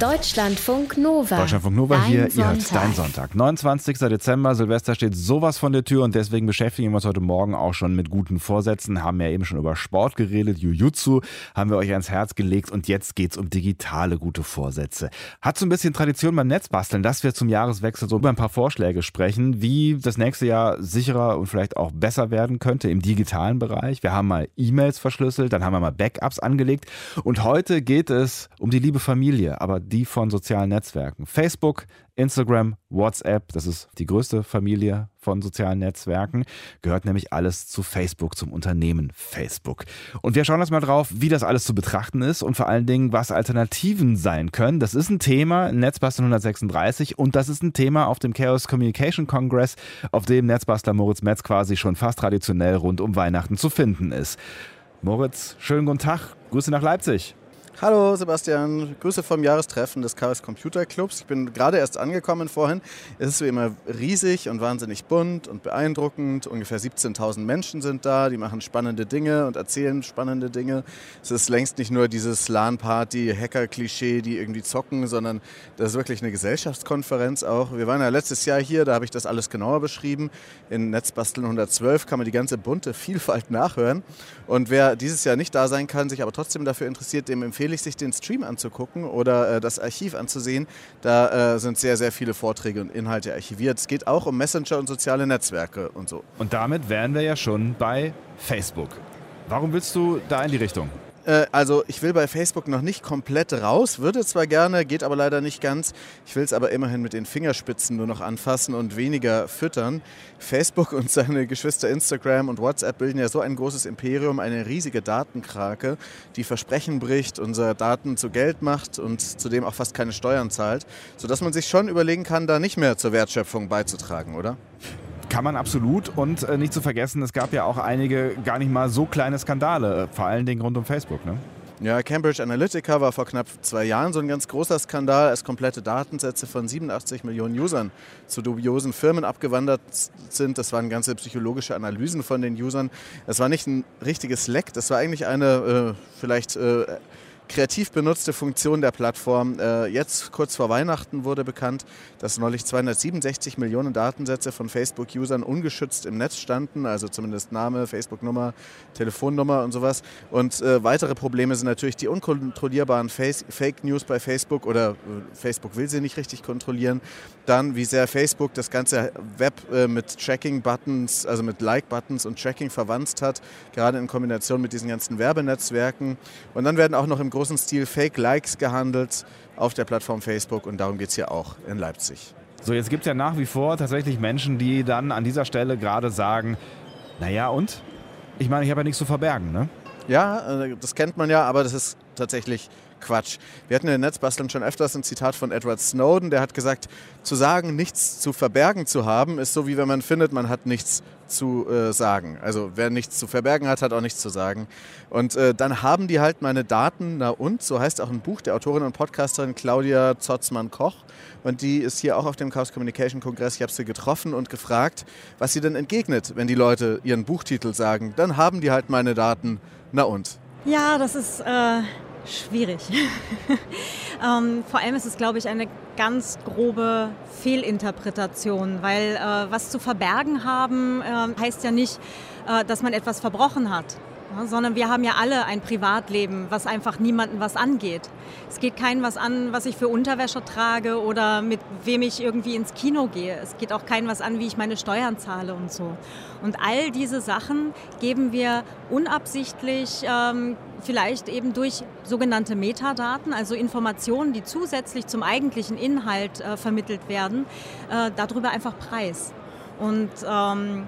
Deutschlandfunk Nova. Deutschlandfunk Nova Dein hier, ihr hört. Dein Sonntag. 29. Dezember, Silvester steht sowas von der Tür und deswegen beschäftigen wir uns heute Morgen auch schon mit guten Vorsätzen. Haben ja eben schon über Sport geredet, Jujutsu haben wir euch ans Herz gelegt und jetzt geht's um digitale gute Vorsätze. Hat so ein bisschen Tradition beim Netzbasteln, dass wir zum Jahreswechsel so über ein paar Vorschläge sprechen, wie das nächste Jahr sicherer und vielleicht auch besser werden könnte im digitalen Bereich. Wir haben mal E-Mails verschlüsselt, dann haben wir mal Backups angelegt und heute geht es um die liebe Familie, aber die von sozialen Netzwerken. Facebook, Instagram, WhatsApp, das ist die größte Familie von sozialen Netzwerken, gehört nämlich alles zu Facebook, zum Unternehmen Facebook. Und wir schauen jetzt mal drauf, wie das alles zu betrachten ist und vor allen Dingen, was Alternativen sein können. Das ist ein Thema in Netzbasteln 136 und das ist ein Thema auf dem Chaos Communication Congress, auf dem Netzbastler Moritz Metz quasi schon fast traditionell rund um Weihnachten zu finden ist. Moritz, schönen guten Tag, Grüße nach Leipzig. Hallo Sebastian, Grüße vom Jahrestreffen des Chaos Computer Clubs. Ich bin gerade erst angekommen vorhin. Es ist wie immer riesig und wahnsinnig bunt und beeindruckend. Ungefähr 17.000 Menschen sind da, die machen spannende Dinge und erzählen spannende Dinge. Es ist längst nicht nur dieses LAN-Party-Hacker-Klischee, die irgendwie zocken, sondern das ist wirklich eine Gesellschaftskonferenz auch. Wir waren ja letztes Jahr hier, da habe ich das alles genauer beschrieben. In Netzbasteln 112 kann man die ganze bunte Vielfalt nachhören. Und wer dieses Jahr nicht da sein kann, sich aber trotzdem dafür interessiert, dem empfehle ich, sich den Stream anzugucken oder äh, das Archiv anzusehen. Da äh, sind sehr, sehr viele Vorträge und Inhalte archiviert. Es geht auch um Messenger und soziale Netzwerke und so. Und damit wären wir ja schon bei Facebook. Warum willst du da in die Richtung? Äh, Also ich will bei Facebook noch nicht komplett raus, würde zwar gerne, geht aber leider nicht ganz. Ich will es aber immerhin mit den Fingerspitzen nur noch anfassen und weniger füttern. Facebook und seine Geschwister Instagram und WhatsApp bilden ja so ein großes Imperium, eine riesige Datenkrake, die Versprechen bricht, unsere Daten zu Geld macht und zudem auch fast keine Steuern zahlt, sodass man sich schon überlegen kann, da nicht mehr zur Wertschöpfung beizutragen, oder? Kann man absolut. Und äh, nicht zu vergessen, es gab ja auch einige gar nicht mal so kleine Skandale, äh, vor allen Dingen rund um Facebook. Ne? Ja, Cambridge Analytica war vor knapp zwei Jahren so ein ganz großer Skandal, als komplette Datensätze von 87 Millionen Usern zu dubiosen Firmen abgewandert sind. Das waren ganze psychologische Analysen von den Usern. Es war nicht ein richtiges Leck, das war eigentlich eine äh, vielleicht äh, kreativ benutzte Funktion der Plattform. Äh, jetzt, kurz vor Weihnachten, wurde bekannt, dass neulich 267 Millionen Datensätze von Facebook-Usern ungeschützt im Netz standen, also zumindest Name, Facebook-Nummer, Telefonnummer und sowas. Und äh, weitere Probleme sind natürlich die unkontrollierbaren Fake News bei Facebook oder äh, Facebook will sie nicht richtig kontrollieren. Dann, wie sehr Facebook das ganze Web mit Tracking-Buttons, also mit Like-Buttons und Tracking verwandt hat, gerade in Kombination mit diesen ganzen Werbenetzwerken. Und dann werden auch noch im großen Stil Fake-Likes gehandelt auf der Plattform Facebook und darum geht es hier auch in Leipzig. So, jetzt gibt es ja nach wie vor tatsächlich Menschen, die dann an dieser Stelle gerade sagen, naja und? Ich meine, ich habe ja nichts zu verbergen, ne? Ja, äh, das kennt man ja, aber das ist tatsächlich Quatsch. Wir hatten in den Netzbasteln schon öfters ein Zitat von Edward Snowden, der hat gesagt, zu sagen, nichts zu verbergen zu haben, ist so wie wenn man findet, man hat nichts zu äh, sagen. Also wer nichts zu verbergen hat, hat auch nichts zu sagen. Und äh, dann haben die halt meine Daten, na und, so heißt auch ein Buch der Autorin und Podcasterin Claudia Zotzmann-Koch. Und die ist hier auch auf dem Chaos Communication Kongress. Ich habe sie getroffen und gefragt, was sie denn entgegnet, wenn die Leute ihren Buchtitel sagen. Dann haben die halt meine Daten, na und. Ja, das ist äh, schwierig. ähm, vor allem ist es, glaube ich, eine ganz grobe Fehlinterpretation, weil äh, was zu verbergen haben äh, heißt ja nicht, äh, dass man etwas verbrochen hat. Sondern wir haben ja alle ein Privatleben, was einfach niemanden was angeht. Es geht keinem was an, was ich für Unterwäsche trage oder mit wem ich irgendwie ins Kino gehe. Es geht auch keinem was an, wie ich meine Steuern zahle und so. Und all diese Sachen geben wir unabsichtlich, ähm, vielleicht eben durch sogenannte Metadaten, also Informationen, die zusätzlich zum eigentlichen Inhalt äh, vermittelt werden, äh, darüber einfach preis. Und ähm,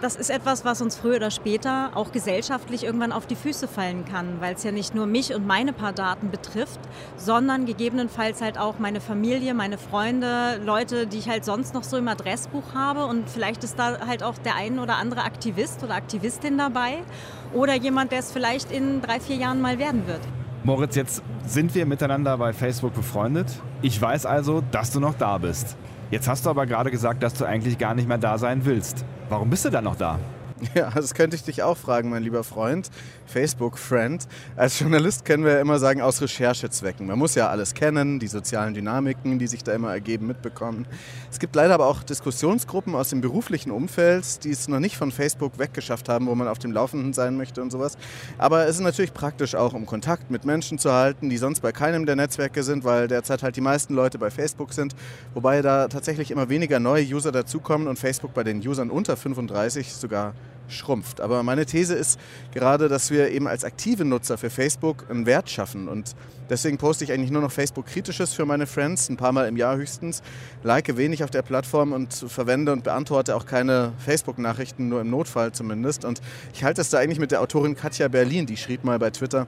das ist etwas, was uns früher oder später auch gesellschaftlich irgendwann auf die Füße fallen kann, weil es ja nicht nur mich und meine paar Daten betrifft, sondern gegebenenfalls halt auch meine Familie, meine Freunde, Leute, die ich halt sonst noch so im Adressbuch habe und vielleicht ist da halt auch der ein oder andere Aktivist oder Aktivistin dabei oder jemand, der es vielleicht in drei, vier Jahren mal werden wird. Moritz, jetzt sind wir miteinander bei Facebook befreundet. Ich weiß also, dass du noch da bist. Jetzt hast du aber gerade gesagt, dass du eigentlich gar nicht mehr da sein willst. Warum bist du dann noch da? Ja, das könnte ich dich auch fragen, mein lieber Freund, Facebook-Friend. Als Journalist können wir ja immer sagen, aus Recherchezwecken. Man muss ja alles kennen, die sozialen Dynamiken, die sich da immer ergeben, mitbekommen. Es gibt leider aber auch Diskussionsgruppen aus dem beruflichen Umfeld, die es noch nicht von Facebook weggeschafft haben, wo man auf dem Laufenden sein möchte und sowas. Aber es ist natürlich praktisch auch, um Kontakt mit Menschen zu halten, die sonst bei keinem der Netzwerke sind, weil derzeit halt die meisten Leute bei Facebook sind, wobei da tatsächlich immer weniger neue User dazukommen und Facebook bei den Usern unter 35 sogar schrumpft. Aber meine These ist gerade, dass wir eben als aktive Nutzer für Facebook einen Wert schaffen. Und deswegen poste ich eigentlich nur noch Facebook-Kritisches für meine Friends, ein paar Mal im Jahr höchstens. Like wenig auf der Plattform und verwende und beantworte auch keine Facebook-Nachrichten, nur im Notfall zumindest. Und ich halte es da eigentlich mit der Autorin Katja Berlin, die schrieb mal bei Twitter,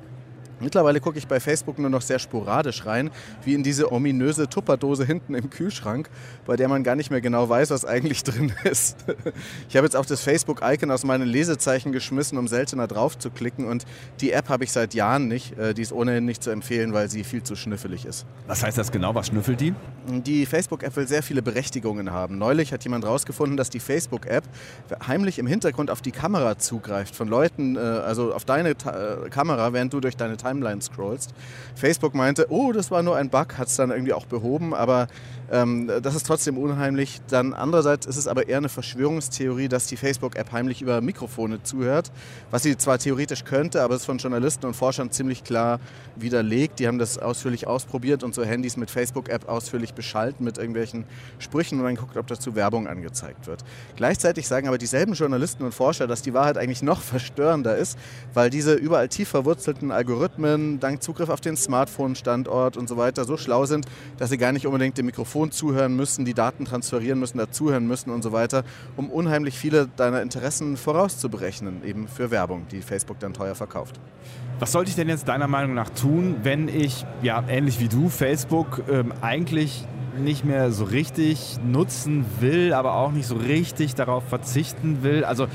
Mittlerweile gucke ich bei Facebook nur noch sehr sporadisch rein, wie in diese ominöse Tupperdose hinten im Kühlschrank, bei der man gar nicht mehr genau weiß, was eigentlich drin ist. Ich habe jetzt auch das Facebook-Icon aus meinen Lesezeichen geschmissen, um seltener drauf zu klicken und die App habe ich seit Jahren nicht. Äh, die ist ohnehin nicht zu empfehlen, weil sie viel zu schnüffelig ist. Was heißt das genau? Was schnüffelt die? Die Facebook-App will sehr viele Berechtigungen haben. Neulich hat jemand herausgefunden, dass die Facebook-App heimlich im Hintergrund auf die Kamera zugreift von Leuten, äh, also auf deine äh, Kamera, während du durch deine Timeline scrollst. Facebook meinte, oh, das war nur ein Bug, hat es dann irgendwie auch behoben, aber ähm, das ist trotzdem unheimlich. Dann andererseits ist es aber eher eine Verschwörungstheorie, dass die Facebook-App heimlich über Mikrofone zuhört, was sie zwar theoretisch könnte, aber es ist von Journalisten und Forschern ziemlich klar widerlegt. Die haben das ausführlich ausprobiert und so Handys mit Facebook-App ausführlich beschalten mit irgendwelchen Sprüchen und dann guckt, ob dazu Werbung angezeigt wird. Gleichzeitig sagen aber dieselben Journalisten und Forscher, dass die Wahrheit eigentlich noch verstörender ist, weil diese überall tief verwurzelten Algorithmen dank Zugriff auf den Smartphone-Standort und so weiter so schlau sind, dass sie gar nicht unbedingt dem Mikrofon Telefon zuhören müssen, die Daten transferieren müssen, dazuhören müssen und so weiter, um unheimlich viele deiner Interessen vorauszuberechnen, eben für Werbung, die Facebook dann teuer verkauft. Was sollte ich denn jetzt deiner Meinung nach tun, wenn ich, ja, ähnlich wie du, Facebook ähm, eigentlich nicht mehr so richtig nutzen will, aber auch nicht so richtig darauf verzichten will? Also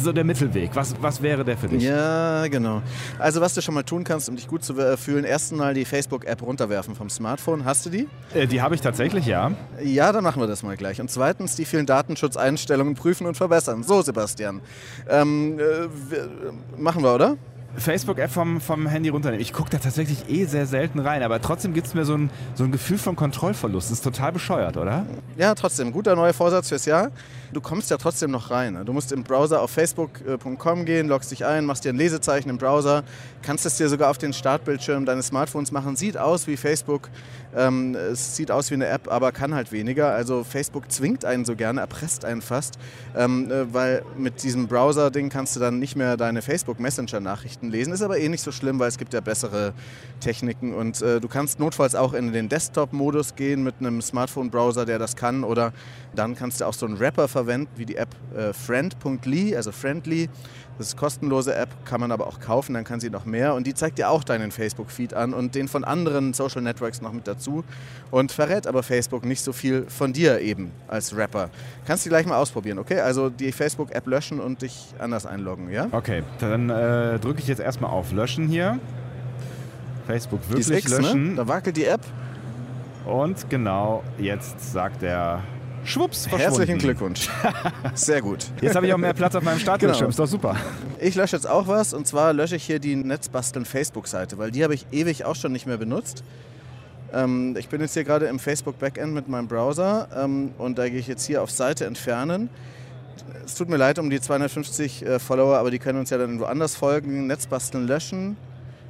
so der Mittelweg. Was, was wäre der für dich? Ja, genau. Also was du schon mal tun kannst, um dich gut zu fühlen, erstens mal die Facebook-App runterwerfen vom Smartphone. Hast du die? Äh, die habe ich tatsächlich, ja. Ja, dann machen wir das mal gleich. Und zweitens die vielen Datenschutzeinstellungen prüfen und verbessern. So, Sebastian. Ähm, äh, machen wir, oder? Facebook-App vom, vom Handy runternehmen. Ich gucke da tatsächlich eh sehr selten rein, aber trotzdem gibt es mir so ein, so ein Gefühl von Kontrollverlust. Das ist total bescheuert, oder? Ja, trotzdem. Guter neuer Vorsatz fürs Jahr. Du kommst ja trotzdem noch rein. Du musst im Browser auf facebook.com gehen, loggst dich ein, machst dir ein Lesezeichen im Browser, kannst es dir sogar auf den Startbildschirm deines Smartphones machen. Sieht aus wie Facebook, ähm, es sieht aus wie eine App, aber kann halt weniger. Also Facebook zwingt einen so gerne, erpresst einen fast, ähm, äh, weil mit diesem Browser-Ding kannst du dann nicht mehr deine Facebook-Messenger-Nachrichten lesen. Ist aber eh nicht so schlimm, weil es gibt ja bessere Techniken und äh, du kannst notfalls auch in den Desktop-Modus gehen mit einem Smartphone-Browser, der das kann oder dann kannst du auch so einen Wrapper verwenden, wie die App äh, friend.ly, also Friendly. Das ist eine kostenlose App, kann man aber auch kaufen, dann kann sie noch mehr. Und die zeigt dir auch deinen Facebook-Feed an und den von anderen Social Networks noch mit dazu. Und verrät aber Facebook nicht so viel von dir eben als Rapper. Kannst du gleich mal ausprobieren, okay? Also die Facebook-App löschen und dich anders einloggen, ja? Okay, dann äh, drücke ich jetzt erstmal auf Löschen hier. Facebook wirklich X, ne? löschen. Ne? Da wackelt die App. Und genau jetzt sagt er Schwupps, Herzlichen Glückwunsch. Sehr gut. Jetzt habe ich auch mehr Platz auf meinem Startbildschirm. Genau. Ist doch super. Ich lösche jetzt auch was und zwar lösche ich hier die Netzbasteln Facebook-Seite, weil die habe ich ewig auch schon nicht mehr benutzt. Ähm, ich bin jetzt hier gerade im Facebook Backend mit meinem Browser ähm, und da gehe ich jetzt hier auf Seite entfernen. Es tut mir leid um die 250 äh, Follower, aber die können uns ja dann woanders folgen. Netzbasteln löschen,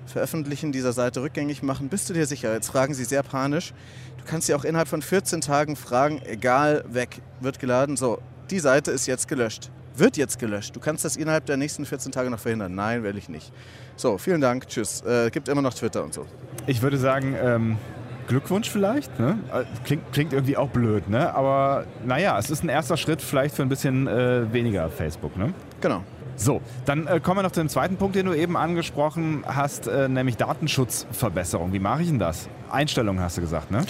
veröffentlichen, dieser Seite rückgängig machen. Bist du dir sicher? Jetzt fragen sie sehr panisch. Du kannst sie auch innerhalb von 14 Tagen fragen, egal, weg, wird geladen. So, die Seite ist jetzt gelöscht. Wird jetzt gelöscht. Du kannst das innerhalb der nächsten 14 Tage noch verhindern. Nein, will ich nicht. So, vielen Dank. Tschüss. Äh, gibt immer noch Twitter und so. Ich würde sagen, ähm, Glückwunsch vielleicht. Ne? Äh, klingt, klingt, irgendwie auch blöd, ne? aber naja, es ist ein erster Schritt vielleicht für ein bisschen äh, weniger Facebook. Ne? Genau. So, dann äh, kommen wir noch zu dem zweiten Punkt, den du eben angesprochen hast, äh, nämlich Datenschutzverbesserung. Wie mache ich denn das? Einstellungen hast du gesagt, ne?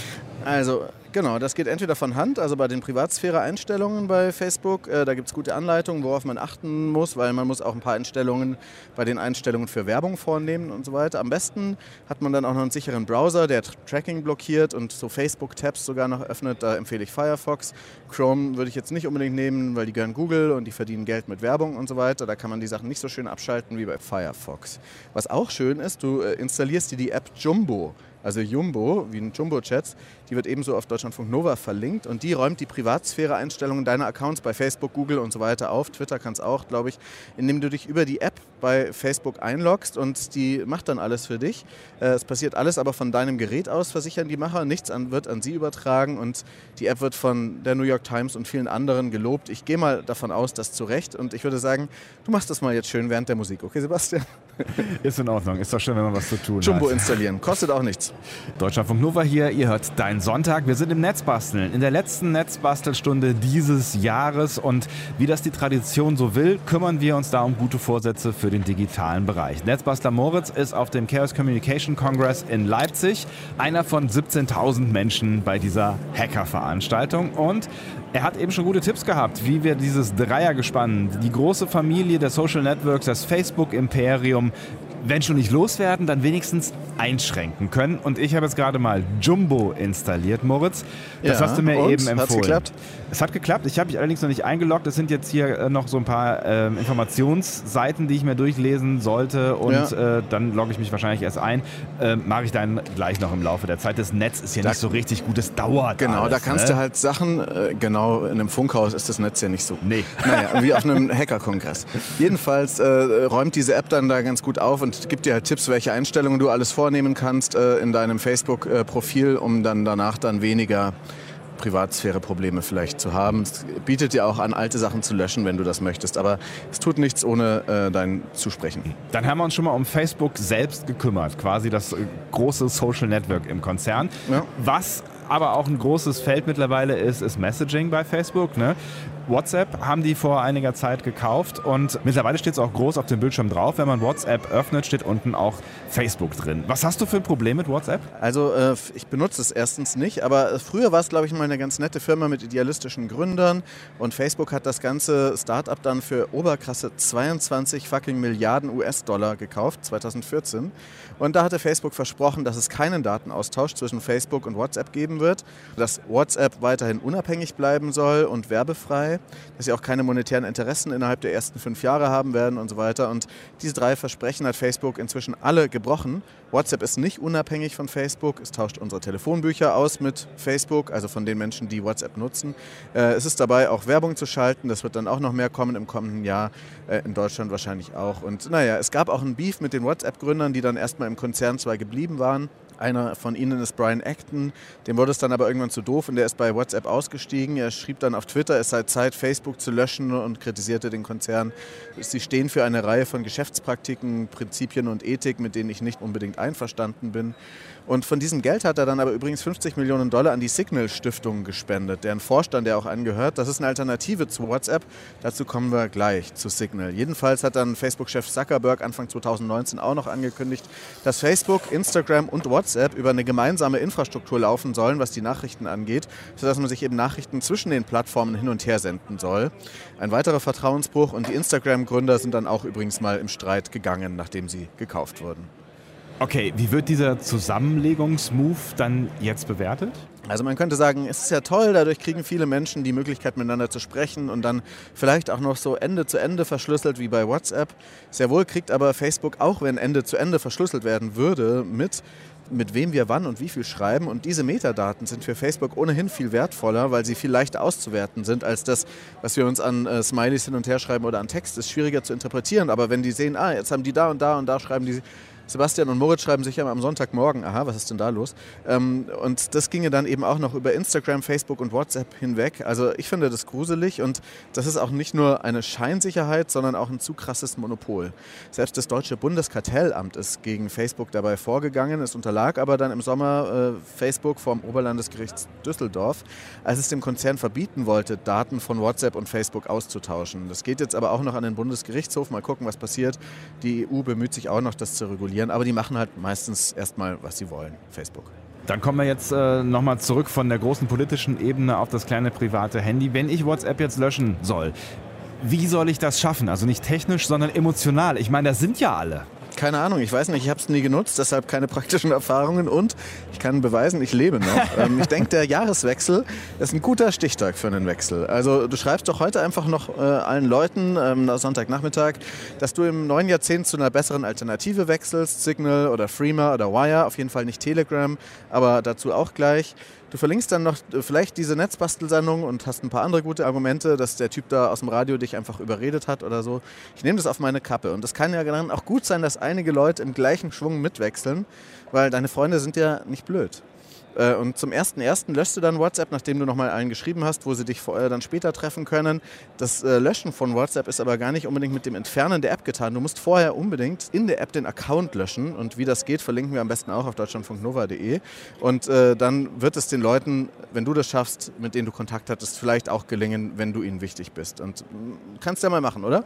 Also Genau, das geht entweder von Hand, also bei den Privatsphäre-Einstellungen bei Facebook. Äh, da gibt es gute Anleitungen, worauf man achten muss, weil man muss auch ein paar Einstellungen bei den Einstellungen für Werbung vornehmen und so weiter. Am besten hat man dann auch noch einen sicheren Browser, der Tracking blockiert und so Facebook-Tabs sogar noch öffnet. Da empfehle ich Firefox. Chrome würde ich jetzt nicht unbedingt nehmen, weil die gehören Google und die verdienen Geld mit Werbung und so weiter. Da kann man die Sachen nicht so schön abschalten wie bei Firefox. Was auch schön ist, du äh, installierst dir die App Jumbo. Also Jumbo, wie ein Jumbo-Chats, die wird ebenso auf Deutschlandfunk Nova verlinkt und die räumt die Privatsphäre-Einstellungen deiner Accounts bei Facebook, Google und so weiter auf. Twitter kann es auch, glaube ich, indem du dich über die App bei Facebook einloggst und die macht dann alles für dich. Äh, es passiert alles aber von deinem Gerät aus, versichern die Macher. Nichts an, wird an sie übertragen und die App wird von der New York Times und vielen anderen gelobt. Ich gehe mal davon aus, dass zu Recht und ich würde sagen, du machst das mal jetzt schön während der Musik. Okay, Sebastian? Ist in Ordnung. Ist doch schön, wenn man was zu tun Jumbo hat. installieren. Kostet auch nichts. Deutschlandfunk Nova hier. Ihr hört Dein Sonntag. Wir sind im Netzbasteln. In der letzten Netzbastelstunde dieses Jahres. Und wie das die Tradition so will, kümmern wir uns da um gute Vorsätze für den digitalen Bereich. Netzbastler Moritz ist auf dem Chaos Communication Congress in Leipzig. Einer von 17.000 Menschen bei dieser Hacker-Veranstaltung. Und er hat eben schon gute Tipps gehabt, wie wir dieses Dreiergespann, die große Familie der Social Networks, das Facebook-Imperium, wenn schon nicht loswerden, dann wenigstens einschränken können. Und ich habe jetzt gerade mal Jumbo installiert, Moritz. Das Ja, hast du mir eben empfohlen. Hat's geklappt? Es hat geklappt. Ich habe mich allerdings noch nicht eingeloggt. Es sind jetzt hier äh, noch so ein paar ähm, Informationsseiten, die ich mir durchlesen sollte. Und Ja. äh, dann logge ich mich wahrscheinlich erst ein. Ähm, Mache ich dann gleich noch im Laufe der Zeit. Das Netz ist ja Da- nicht so richtig gut. Es dauert. Genau, alles, da kannst ne? du halt Sachen, äh, genau, in einem Funkhaus ist das Netz ja nicht so. Nee. Naja, wie auf einem Hackerkongress. Jedenfalls äh, räumt diese App dann da ganz gut auf und gibt dir halt Tipps, welche Einstellungen du alles vornehmen kannst äh, in deinem Facebook-Profil, um dann danach dann weniger Privatsphäre-Probleme vielleicht zu haben. Es bietet dir auch an, alte Sachen zu löschen, wenn du das möchtest. Aber es tut nichts ohne äh, dein Zusprechen. Dann haben wir uns schon mal um Facebook selbst gekümmert, quasi das äh, große Social Network im Konzern. Ja. Was aber auch ein großes Feld mittlerweile ist, ist Messaging bei Facebook. Ne? WhatsApp haben die vor einiger Zeit gekauft und mittlerweile steht es auch groß auf dem Bildschirm drauf. Wenn man WhatsApp öffnet, steht unten auch Facebook drin. Was hast du für ein Problem mit WhatsApp? Also äh, ich benutze es erstens nicht, aber äh, früher war es, glaube ich, mal eine ganz nette Firma mit idealistischen Gründern und Facebook hat das ganze Startup dann für oberkrasse 22 fucking Milliarden US-Dollar gekauft, 2014. Und da hatte Facebook versprochen, dass es keinen Datenaustausch zwischen Facebook und WhatsApp geben wird, dass WhatsApp weiterhin unabhängig bleiben soll und werbefrei, dass sie auch keine monetären Interessen innerhalb der ersten fünf Jahre haben werden und so weiter. Und diese drei Versprechen hat Facebook inzwischen alle gebrochen. WhatsApp ist nicht unabhängig von Facebook. Es tauscht unsere Telefonbücher aus mit Facebook, also von den Menschen, die WhatsApp nutzen. Äh, es ist dabei, auch Werbung zu schalten. Das wird dann auch noch mehr kommen im kommenden Jahr. Äh, in Deutschland wahrscheinlich auch. Und naja, es gab auch einen Beef mit den WhatsApp-Gründern, die dann erstmal im Konzern zwar geblieben waren. Einer von ihnen ist Brian Acton. Dem wurde es dann aber irgendwann zu doof und der ist bei WhatsApp ausgestiegen. Er schrieb dann auf Twitter, es sei Zeit, Facebook zu löschen und kritisierte den Konzern. Sie stehen für eine Reihe von Geschäftspraktiken, Prinzipien und Ethik, mit denen ich nicht unbedingt einverstanden bin. Und von diesem Geld hat er dann aber übrigens 50 Millionen Dollar an die Signal-Stiftung gespendet, deren Vorstand er auch angehört. Das ist eine Alternative zu WhatsApp. Dazu kommen wir gleich zu Signal. Jedenfalls hat dann Facebook-Chef Zuckerberg Anfang 2019 auch noch angekündigt, dass Facebook, Instagram und WhatsApp über eine gemeinsame Infrastruktur laufen sollen, was die Nachrichten angeht, sodass man sich eben Nachrichten zwischen den Plattformen hin und her senden soll. Ein weiterer Vertrauensbruch und die Instagram-Gründer sind dann auch übrigens mal im Streit gegangen, nachdem sie gekauft wurden. Okay, wie wird dieser Zusammenlegungsmove dann jetzt bewertet? Also man könnte sagen, es ist ja toll, dadurch kriegen viele Menschen die Möglichkeit miteinander zu sprechen und dann vielleicht auch noch so Ende zu Ende verschlüsselt wie bei WhatsApp. Sehr wohl kriegt aber Facebook auch, wenn Ende zu Ende verschlüsselt werden würde, mit mit wem wir wann und wie viel schreiben. Und diese Metadaten sind für Facebook ohnehin viel wertvoller, weil sie viel leichter auszuwerten sind als das, was wir uns an äh, Smileys hin und her schreiben oder an Text. Ist schwieriger zu interpretieren. Aber wenn die sehen, ah, jetzt haben die da und da und da schreiben die Sebastian und Moritz schreiben sich ja am Sonntagmorgen, aha, was ist denn da los? Ähm, und das ginge dann eben auch noch über Instagram, Facebook und WhatsApp hinweg. Also ich finde das gruselig und das ist auch nicht nur eine Scheinsicherheit, sondern auch ein zu krasses Monopol. Selbst das deutsche Bundeskartellamt ist gegen Facebook dabei vorgegangen. Es unterlag aber dann im Sommer äh, Facebook vom Oberlandesgericht Düsseldorf, als es dem Konzern verbieten wollte, Daten von WhatsApp und Facebook auszutauschen. Das geht jetzt aber auch noch an den Bundesgerichtshof. Mal gucken, was passiert. Die EU bemüht sich auch noch, das zu regulieren. Installieren, aber die machen halt meistens erstmal, was sie wollen, Facebook. Dann kommen wir jetzt äh, nochmal zurück von der großen politischen Ebene auf das kleine private Handy. Wenn ich WhatsApp jetzt löschen soll, wie soll ich das schaffen? Also nicht technisch, sondern emotional. Ich meine, das sind ja alle. Keine Ahnung, ich weiß nicht, ich habe es nie genutzt, deshalb keine praktischen Erfahrungen und ich kann beweisen, ich lebe noch. ähm, ich denke, der Jahreswechsel ist ein guter Stichtag für einen Wechsel. Also du schreibst doch heute einfach noch äh, allen Leuten ähm, Sonntagnachmittag, dass du im neuen Jahrzehnt zu einer besseren Alternative wechselst, Signal oder Freema oder Wire, auf jeden Fall nicht Telegram, aber dazu auch gleich. Du verlinkst dann noch äh, vielleicht diese Netzbastelsendung und hast ein paar andere gute Argumente, dass der Typ da aus dem Radio dich einfach überredet hat oder so. Ich nehme das auf meine Kappe. Und das kann ja dann auch gut sein, dass einige Leute im gleichen Schwung mitwechseln, weil deine Freunde sind ja nicht blöd. Äh, und zum 1.1. löschst du dann WhatsApp, nachdem du nochmal allen geschrieben hast, wo sie dich dann später treffen können. Das äh, Löschen von WhatsApp ist aber gar nicht unbedingt mit dem Entfernen der App getan. Du musst vorher unbedingt in der App den Account löschen. Und wie das geht, verlinken wir am besten auch auf deutschlandfunknova.de. Und äh, dann wird es den Leuten, wenn du das schaffst, mit denen du Kontakt hattest, vielleicht auch gelingen, wenn du ihnen wichtig bist. Und mm, kannst ja mal machen, oder?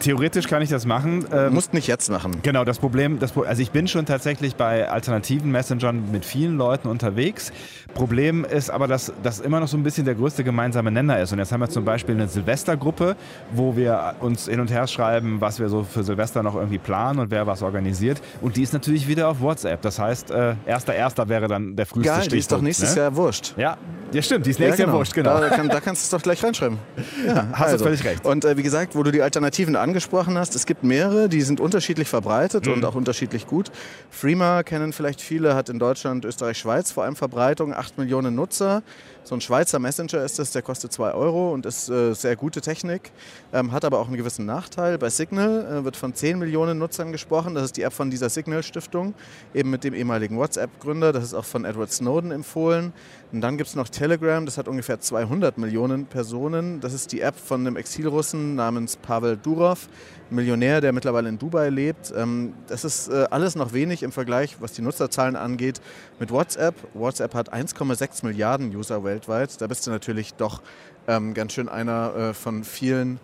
Theoretisch kann ich das machen. Ähm, musst nicht jetzt machen. Genau, das Problem, das, also ich bin schon tatsächlich bei alternativen Messengern mit vielen Leuten unterwegs unterwegs. Problem ist aber, dass das immer noch so ein bisschen der größte gemeinsame Nenner ist. Und jetzt haben wir zum Beispiel eine Silvestergruppe, wo wir uns hin und her schreiben, was wir so für Silvester noch irgendwie planen und wer was organisiert. Und die ist natürlich wieder auf WhatsApp. Das heißt, äh, erster Erster wäre dann der früheste Geil, Stichtag. die ist doch nächstes ne? Jahr wurscht. Ja, ja, stimmt, die ist nächstes ja, genau. Jahr wurscht, genau. Da, kann, da kannst du es doch gleich reinschreiben. Ja, hast also. du völlig recht. Und äh, wie gesagt, wo du die Alternativen angesprochen hast, es gibt mehrere, die sind unterschiedlich verbreitet mhm. und auch unterschiedlich gut. Freema kennen vielleicht viele, hat in Deutschland, Österreich, Schweiz vor allem Verbreitung, 8 Millionen Nutzer. So ein Schweizer Messenger ist das, der kostet 2 Euro und ist äh, sehr gute Technik, ähm, hat aber auch einen gewissen Nachteil. Bei Signal äh, wird von 10 Millionen Nutzern gesprochen. Das ist die App von dieser Signal-Stiftung, eben mit dem ehemaligen WhatsApp-Gründer. Das ist auch von Edward Snowden empfohlen. Und dann gibt es noch Telegram, das hat ungefähr 200 Millionen Personen. Das ist die App von einem Exilrussen namens Pavel Durov, Millionär, der mittlerweile in Dubai lebt. Ähm, das ist äh, alles noch wenig im Vergleich, was die Nutzerzahlen angeht, mit WhatsApp. WhatsApp hat 1,6 Milliarden User weltweit. Da bist du natürlich doch ähm, ganz schön einer äh, von vielen.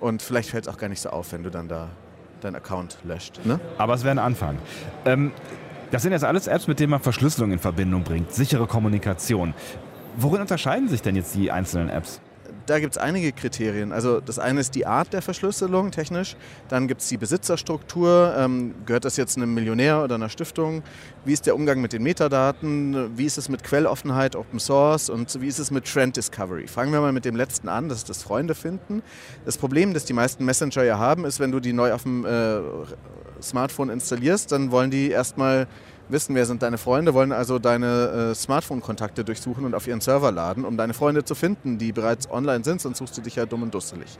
Und vielleicht fällt es auch gar nicht so auf, wenn du dann da deinen Account löscht. Ne? Aber es wäre ein Anfang. Ähm, das sind jetzt alles Apps, mit denen man Verschlüsselung in Verbindung bringt, sichere Kommunikation. Worin unterscheiden sich denn jetzt die einzelnen Apps? Da gibt es einige Kriterien. Also das eine ist die Art der Verschlüsselung technisch, dann gibt es die Besitzerstruktur, ähm, gehört das jetzt einem Millionär oder einer Stiftung, wie ist der Umgang mit den Metadaten, wie ist es mit Quelloffenheit, Open Source und wie ist es mit Trend Discovery. Fangen wir mal mit dem letzten an, das ist das Freunde finden. Das Problem, das die meisten Messenger ja haben, ist, wenn du die neu auf dem äh, Smartphone installierst, dann wollen die erstmal wissen, wer sind deine Freunde, wollen also deine äh, Smartphone-Kontakte durchsuchen und auf ihren Server laden, um deine Freunde zu finden, die bereits online sind, sonst suchst du dich ja dumm und dusselig.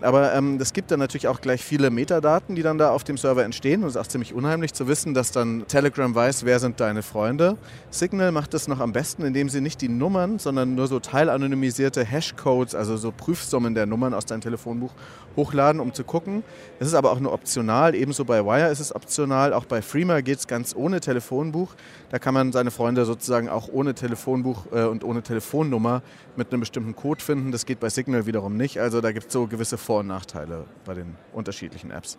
Aber ähm, es gibt dann natürlich auch gleich viele Metadaten, die dann da auf dem Server entstehen und es ist auch ziemlich unheimlich zu wissen, dass dann Telegram weiß, wer sind deine Freunde. Signal macht das noch am besten, indem sie nicht die Nummern, sondern nur so teilanonymisierte Hashcodes, also so Prüfsummen der Nummern aus deinem Telefonbuch hochladen, um zu gucken. Das ist aber auch nur optional, ebenso bei Wire ist es optional, auch bei Freema geht es ganz ohne Telefon Telefonbuch. Da kann man seine Freunde sozusagen auch ohne Telefonbuch äh, und ohne Telefonnummer mit einem bestimmten Code finden. Das geht bei Signal wiederum nicht. Also da gibt es so gewisse Vor- und Nachteile bei den unterschiedlichen Apps.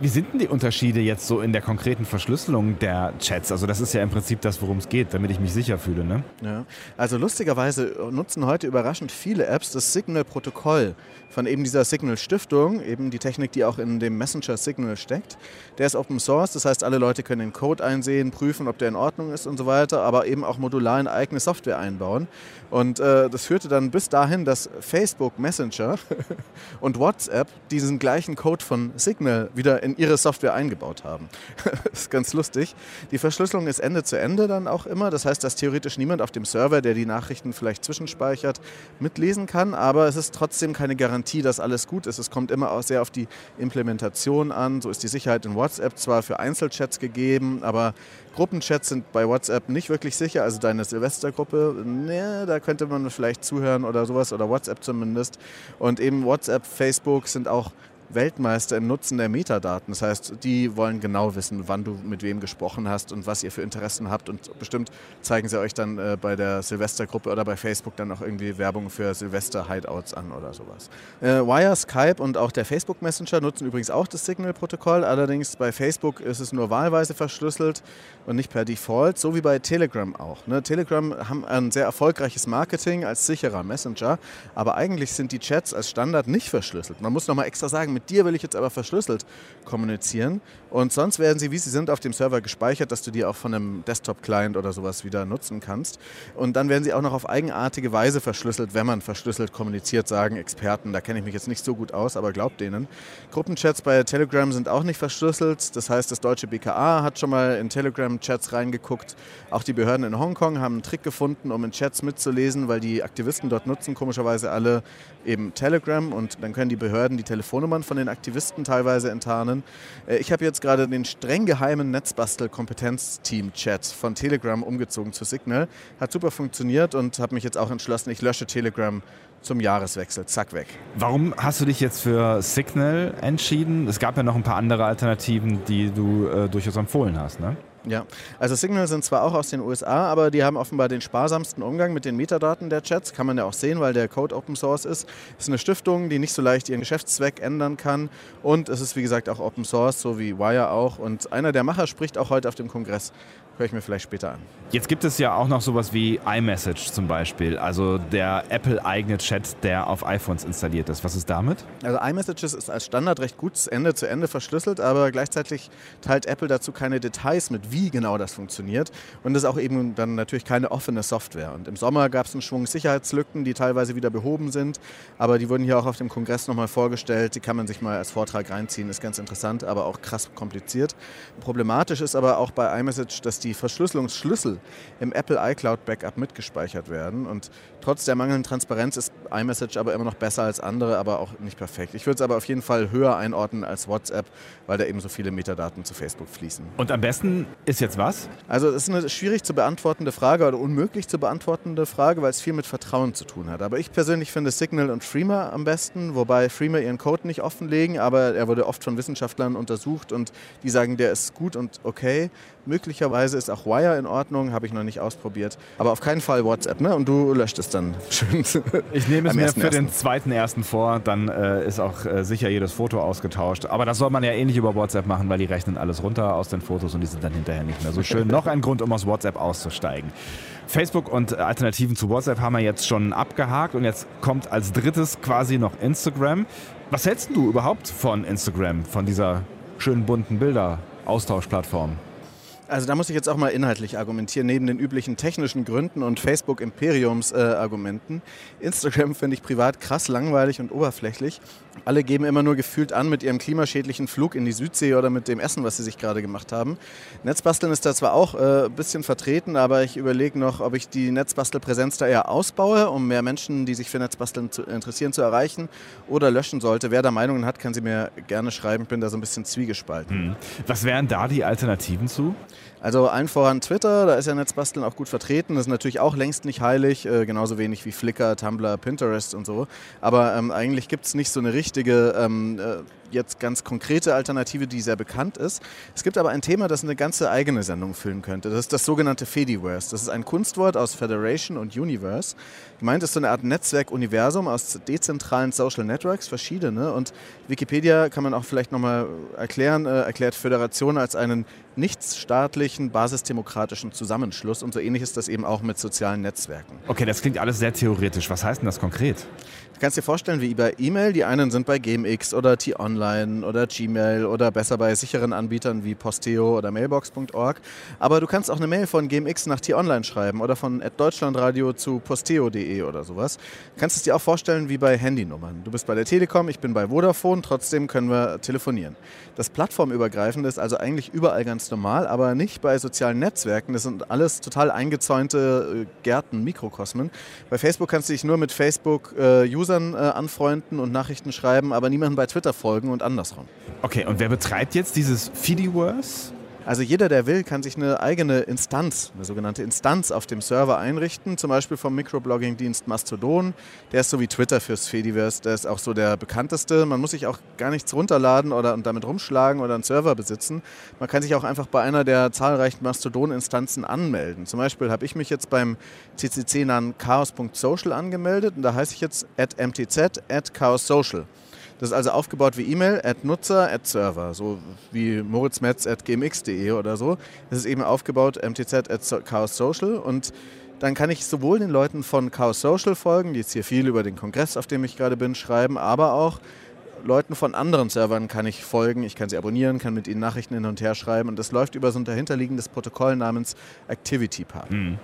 Wie sind denn die Unterschiede jetzt so in der konkreten Verschlüsselung der Chats? Also das ist ja im Prinzip das, worum es geht, damit ich mich sicher fühle. Ne? Ja. Also lustigerweise nutzen heute überraschend viele Apps das Signal-Protokoll von eben dieser Signal-Stiftung, eben die Technik, die auch in dem Messenger Signal steckt. Der ist Open Source, das heißt, alle Leute können den Code einsehen, prüfen, ob der in Ordnung ist und so weiter, aber eben auch modular in eigene Software einbauen. Und äh, das führte dann bis dahin, dass Facebook Messenger und WhatsApp diesen gleichen Code von Signal wieder in ihre Software eingebaut haben. das ist ganz lustig. Die Verschlüsselung ist Ende zu Ende dann auch immer. Das heißt, dass theoretisch niemand auf dem Server, der die Nachrichten vielleicht zwischenspeichert, mitlesen kann. Aber es ist trotzdem keine Garantie, dass alles gut ist. Es kommt immer auch sehr auf die Implementation an. So ist die Sicherheit in WhatsApp zwar für Einzelchats gegeben, aber Gruppenchats sind bei WhatsApp nicht wirklich sicher. Also deine Silvestergruppe, ne, da könnte man vielleicht zuhören oder sowas oder WhatsApp zumindest. Und eben WhatsApp, Facebook sind auch Weltmeister im Nutzen der Metadaten. Das heißt, die wollen genau wissen, wann du mit wem gesprochen hast und was ihr für Interessen habt. Und bestimmt zeigen sie euch dann äh, bei der Silvestergruppe oder bei Facebook dann auch irgendwie Werbung für Silvester-Hideouts an oder sowas. Äh, Wire, Skype und auch der Facebook Messenger nutzen übrigens auch das Signal-Protokoll. Allerdings bei Facebook ist es nur wahlweise verschlüsselt und nicht per Default, so wie bei Telegram auch. Ne? Telegram haben ein sehr erfolgreiches Marketing als sicherer Messenger, aber eigentlich sind die Chats als Standard nicht verschlüsselt. Man muss nochmal extra sagen, mit dir will ich jetzt aber verschlüsselt kommunizieren und sonst werden sie, wie sie sind, auf dem Server gespeichert, dass du die auch von einem Desktop-Client oder sowas wieder nutzen kannst. Und dann werden sie auch noch auf eigenartige Weise verschlüsselt, wenn man verschlüsselt kommuniziert, sagen Experten. Da kenne ich mich jetzt nicht so gut aus, aber glaubt denen. Gruppenchats bei Telegram sind auch nicht verschlüsselt. Das heißt, das deutsche BKA hat schon mal in Telegram-Chats reingeguckt. Auch die Behörden in Hongkong haben einen Trick gefunden, um in Chats mitzulesen, weil die Aktivisten dort nutzen komischerweise alle eben Telegram und dann können die Behörden die Telefonnummern von den Aktivisten teilweise enttarnen. Äh, ich habe jetzt gerade den streng geheimen Netzbastel-Kompetenzteam-Chat von Telegram umgezogen zu Signal. Hat super funktioniert und habe mich jetzt auch entschlossen, ich lösche Telegram zum Jahreswechsel. Zack, weg. Warum hast du dich jetzt für Signal entschieden? Es gab ja noch ein paar andere Alternativen, die du äh, durchaus empfohlen hast, ne? Ja, also Signal sind zwar auch aus den USA, aber die haben offenbar den sparsamsten Umgang mit den Metadaten der Chats. Kann man ja auch sehen, weil der Code Open Source ist. Es ist eine Stiftung, die nicht so leicht ihren Geschäftszweck ändern kann. Und es ist, wie gesagt, auch Open Source, so wie Wire auch. Und einer der Macher spricht auch heute auf dem Kongress höre ich mir vielleicht später an. Jetzt gibt es ja auch noch sowas wie iMessage zum Beispiel, also der Apple-eigene Chat, der auf iPhones installiert ist. Was ist damit? Also iMessages ist als Standard recht gut Ende zu Ende verschlüsselt, aber gleichzeitig teilt Apple dazu keine Details mit, wie genau das funktioniert. Und es ist auch eben dann natürlich keine offene Software. Und im Sommer gab es einen Schwung Sicherheitslücken, die teilweise wieder behoben sind, aber die wurden hier auch auf dem Kongress nochmal vorgestellt. Die kann man sich mal als Vortrag reinziehen, ist ganz interessant, aber auch krass kompliziert. Problematisch ist aber auch bei iMessage, dass die Verschlüsselungsschlüssel im Apple iCloud Backup mitgespeichert werden. Und trotz der mangelnden Transparenz ist iMessage aber immer noch besser als andere, aber auch nicht perfekt. Ich würde es aber auf jeden Fall höher einordnen als WhatsApp, weil da eben so viele Metadaten zu Facebook fließen. Und am besten ist jetzt was? Also es ist eine schwierig zu beantwortende Frage oder unmöglich zu beantwortende Frage, weil es viel mit Vertrauen zu tun hat. Aber ich persönlich finde Signal und Freema am besten, wobei Freema ihren Code nicht offenlegen, aber er wurde oft von Wissenschaftlern untersucht und die sagen, der ist gut und okay. Möglicherweise ist auch Wire in Ordnung, habe ich noch nicht ausprobiert. Aber auf keinen Fall WhatsApp, ne? Und du löscht es dann schön. Ich nehme es mir für den zweiten ersten vor, dann äh, ist auch äh, sicher jedes Foto ausgetauscht. Aber das soll man ja ähnlich über WhatsApp machen, weil die rechnen alles runter aus den Fotos und die sind dann hinterher nicht mehr so schön. noch ein Grund, um aus WhatsApp auszusteigen. Facebook und Alternativen zu WhatsApp haben wir jetzt schon abgehakt und jetzt kommt als drittes quasi noch Instagram. Was hältst du überhaupt von Instagram, von dieser schönen bunten Bilder-Austauschplattform? Also da muss ich jetzt auch mal inhaltlich argumentieren, neben den üblichen technischen Gründen und Facebook-Imperiums-Argumenten. Äh, Instagram finde ich privat krass langweilig und oberflächlich. Alle geben immer nur gefühlt an mit ihrem klimaschädlichen Flug in die Südsee oder mit dem Essen, was sie sich gerade gemacht haben. Netzbasteln ist da zwar auch ein äh, bisschen vertreten, aber ich überlege noch, ob ich die Netzbastelpräsenz da eher ausbaue, um mehr Menschen, die sich für Netzbasteln zu interessieren, zu erreichen oder löschen sollte. Wer da Meinungen hat, kann sie mir gerne schreiben. Ich bin da so ein bisschen zwiegespalten. Hm. Was wären da die Alternativen zu? Also allen voran Twitter, da ist ja Netzbasteln auch gut vertreten. Das ist natürlich auch längst nicht heilig, äh, genauso wenig wie Flickr, Tumblr, Pinterest und so. Aber ähm, eigentlich gibt es nicht so eine richtige ähm, äh, jetzt ganz konkrete Alternative, die sehr bekannt ist. Es gibt aber ein Thema, das eine ganze eigene Sendung füllen könnte. Das ist das sogenannte Fediverse. Das ist ein Kunstwort aus Federation und Universe. Gemeint ist so eine Art Netzwerk-Universum aus dezentralen Social Networks, verschiedene. Und Wikipedia kann man auch vielleicht nochmal erklären, äh, erklärt Föderation als einen nichtsstaatlichen, basisdemokratischen Zusammenschluss. Und so ähnlich ist das eben auch mit sozialen Netzwerken. Okay, das klingt alles sehr theoretisch. Was heißt denn das konkret? kannst dir vorstellen, wie bei E-Mail, die einen sind bei GameX oder T-Online oder Gmail oder besser bei sicheren Anbietern wie Posteo oder Mailbox.org. Aber du kannst auch eine Mail von GameX nach T-Online schreiben oder von Deutschlandradio zu posteo.de oder sowas. Du kannst es dir auch vorstellen wie bei Handynummern. Du bist bei der Telekom, ich bin bei Vodafone, trotzdem können wir telefonieren. Das Plattformübergreifende ist also eigentlich überall ganz normal, aber nicht bei sozialen Netzwerken. Das sind alles total eingezäunte äh, Gärten, Mikrokosmen. Bei Facebook kannst du dich nur mit Facebook-Usern äh, äh, anfreunden und Nachrichten schreiben, aber niemanden bei Twitter folgen und andersrum. Okay, und wer betreibt jetzt dieses Fediverse? Also jeder, der will, kann sich eine eigene Instanz, eine sogenannte Instanz auf dem Server einrichten, zum Beispiel vom Microblogging-Dienst Mastodon. Der ist so wie Twitter fürs Fediverse, der ist auch so der bekannteste. Man muss sich auch gar nichts runterladen oder und damit rumschlagen oder einen Server besitzen. Man kann sich auch einfach bei einer der zahlreichen Mastodon-Instanzen anmelden. Zum Beispiel habe ich mich jetzt beim CCC-nahen chaos.social angemeldet und da heiße ich jetzt at mtz at chaossocial. Das ist also aufgebaut wie E-Mail, at Nutzer, at Server, so wie moritzmetz at gmx.de oder so. Das ist eben aufgebaut mtz at Chaos Social und dann kann ich sowohl den Leuten von Chaos Social folgen, die jetzt hier viel über den Kongress, auf dem ich gerade bin, schreiben, aber auch Leuten von anderen Servern kann ich folgen, ich kann sie abonnieren, kann mit ihnen Nachrichten hin und her schreiben und das läuft über so ein dahinterliegendes Protokoll namens ActivityPub. Hm.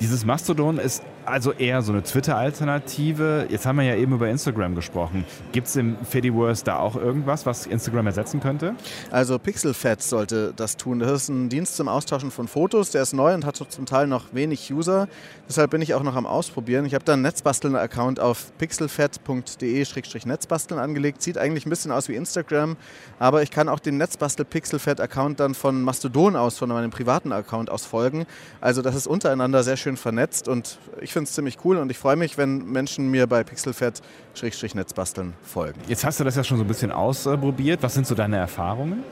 Dieses Mastodon ist also eher so eine Twitter-Alternative. Jetzt haben wir ja eben über Instagram gesprochen. Gibt es im Fediverse da auch irgendwas, was Instagram ersetzen könnte? Also Pixelfed sollte das tun. Das ist ein Dienst zum Austauschen von Fotos. Der ist neu und hat zum Teil noch wenig User. Deshalb bin ich auch noch am Ausprobieren. Ich habe da einen Netzbasteln-Account auf pixelfed.de-netzbasteln angelegt. Sieht eigentlich ein bisschen aus wie Instagram, aber ich kann auch den Netzbastel-Pixelfed-Account dann von Mastodon aus, von meinem privaten Account aus folgen. Also das ist untereinander sehr schön vernetzt und ich finde es ziemlich cool und ich freue mich, wenn Menschen mir bei Pixelfed-Netzbasteln folgen. Jetzt hast du das ja schon so ein bisschen ausprobiert. Was sind so deine Erfahrungen?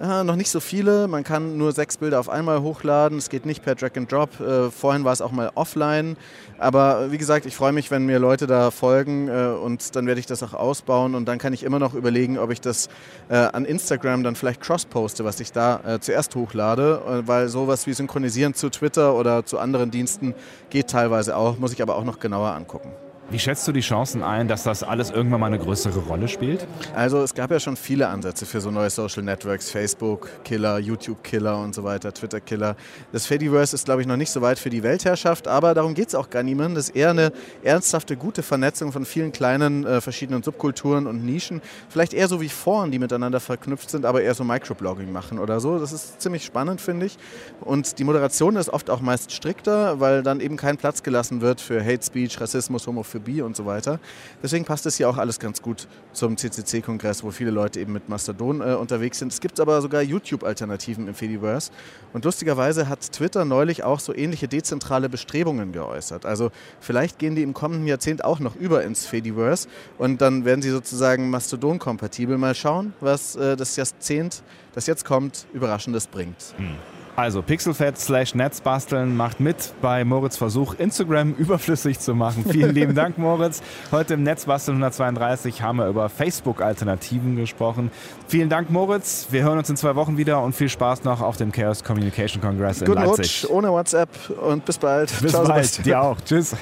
Äh, noch nicht so viele. Man kann nur sechs Bilder auf einmal hochladen. Es geht nicht per Drag and Drop. Äh, vorhin war es auch mal offline. Aber wie gesagt, ich freue mich, wenn mir Leute da folgen äh, und dann werde ich das auch ausbauen und dann kann ich immer noch überlegen, ob ich das äh, an Instagram dann vielleicht cross-poste, was ich da äh, zuerst hochlade, äh, weil sowas wie Synchronisieren zu Twitter oder zu anderen Diensten geht teilweise auch, muss ich aber auch noch genauer angucken. Wie schätzt du die Chancen ein, dass das alles irgendwann mal eine größere Rolle spielt? Also es gab ja schon viele Ansätze für so neue Social Networks, Facebook-Killer, YouTube-Killer und so weiter, Twitter-Killer. Das Fediverse ist, glaube ich, noch nicht so weit für die Weltherrschaft, aber darum geht es auch gar niemandem. Das ist eher eine ernsthafte, gute Vernetzung von vielen kleinen äh, verschiedenen Subkulturen und Nischen. Vielleicht eher so wie Foren, die miteinander verknüpft sind, aber eher so Microblogging machen oder so. Das ist ziemlich spannend, finde ich. Und die Moderation ist oft auch meist strikter, weil dann eben kein Platz gelassen wird für Hate Speech, Rassismus, Homophobie Phobie und so weiter. Deswegen passt es hier auch alles ganz gut zum CCC-Kongress, wo viele Leute eben mit Mastodon äh, unterwegs sind. Es gibt aber sogar YouTube-Alternativen im Fediverse. Und lustigerweise hat Twitter neulich auch so ähnliche dezentrale Bestrebungen geäußert. Also vielleicht gehen die im kommenden Jahrzehnt auch noch über ins Fediverse und dann werden sie sozusagen Mastodon-kompatibel. Mal schauen, was äh, das Jahrzehnt, das jetzt kommt, Überraschendes bringt. Hm. Also Pixelfed slash Netzbasteln macht mit bei Moritz Versuch, Instagram überflüssig zu machen. Vielen lieben Dank, Moritz. Heute im Netzbasteln 132 haben wir über Facebook-Alternativen gesprochen. Vielen Dank, Moritz. Wir hören uns in zwei Wochen wieder und viel Spaß noch auf dem Chaos Communication Congress in Guten Leipzig. Rutsch, ohne WhatsApp und bis bald. Bis Ciao, bald. Sebastian. Dir auch. Tschüss.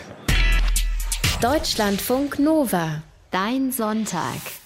Deutschlandfunk Nova. Dein Sonntag.